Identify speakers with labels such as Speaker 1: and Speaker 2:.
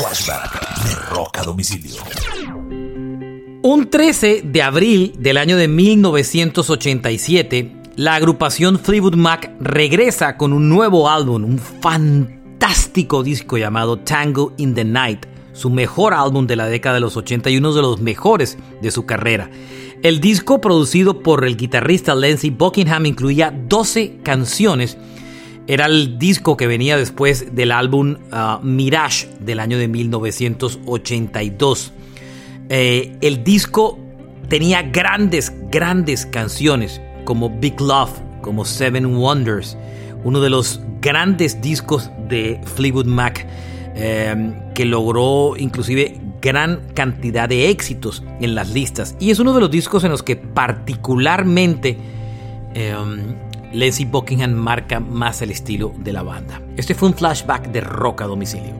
Speaker 1: Flashback de.
Speaker 2: Un 13 de abril del año de 1987, la agrupación Fleetwood Mac regresa con un nuevo álbum, un fantástico disco llamado Tango in the Night, su mejor álbum de la década de los 80 y uno de los mejores de su carrera. El disco, producido por el guitarrista Lindsey Buckingham, incluía 12 canciones. Era el disco que venía después del álbum uh, Mirage del año de 1982. Eh, el disco tenía grandes, grandes canciones como Big Love, como Seven Wonders, uno de los grandes discos de Fleetwood Mac eh, que logró inclusive gran cantidad de éxitos en las listas. Y es uno de los discos en los que particularmente eh, Lindsey Buckingham marca más el estilo de la banda. Este fue un flashback de rock a domicilio.